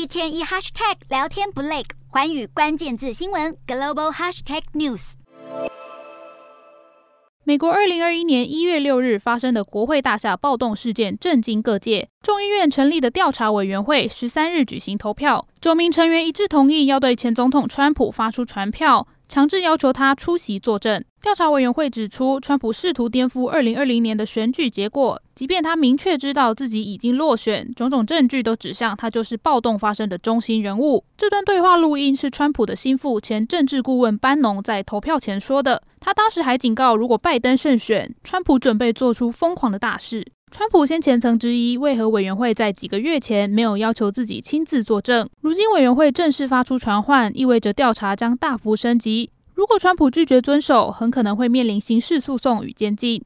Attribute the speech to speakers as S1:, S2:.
S1: 一天一 hashtag 聊天不累，环宇关键字新闻 global hashtag news。
S2: 美国二零二一年一月六日发生的国会大厦暴动事件震惊各界，众议院成立的调查委员会十三日举行投票，九名成员一致同意要对前总统川普发出传票。强制要求他出席作证。调查委员会指出，川普试图颠覆2020年的选举结果，即便他明确知道自己已经落选，种种证据都指向他就是暴动发生的中心人物。这段对话录音是川普的心腹、前政治顾问班农在投票前说的。他当时还警告，如果拜登胜选，川普准备做出疯狂的大事。川普先前曾质疑，为何委员会在几个月前没有要求自己亲自作证？如今委员会正式发出传唤，意味着调查将大幅升级。如果川普拒绝遵守，很可能会面临刑事诉讼与监禁。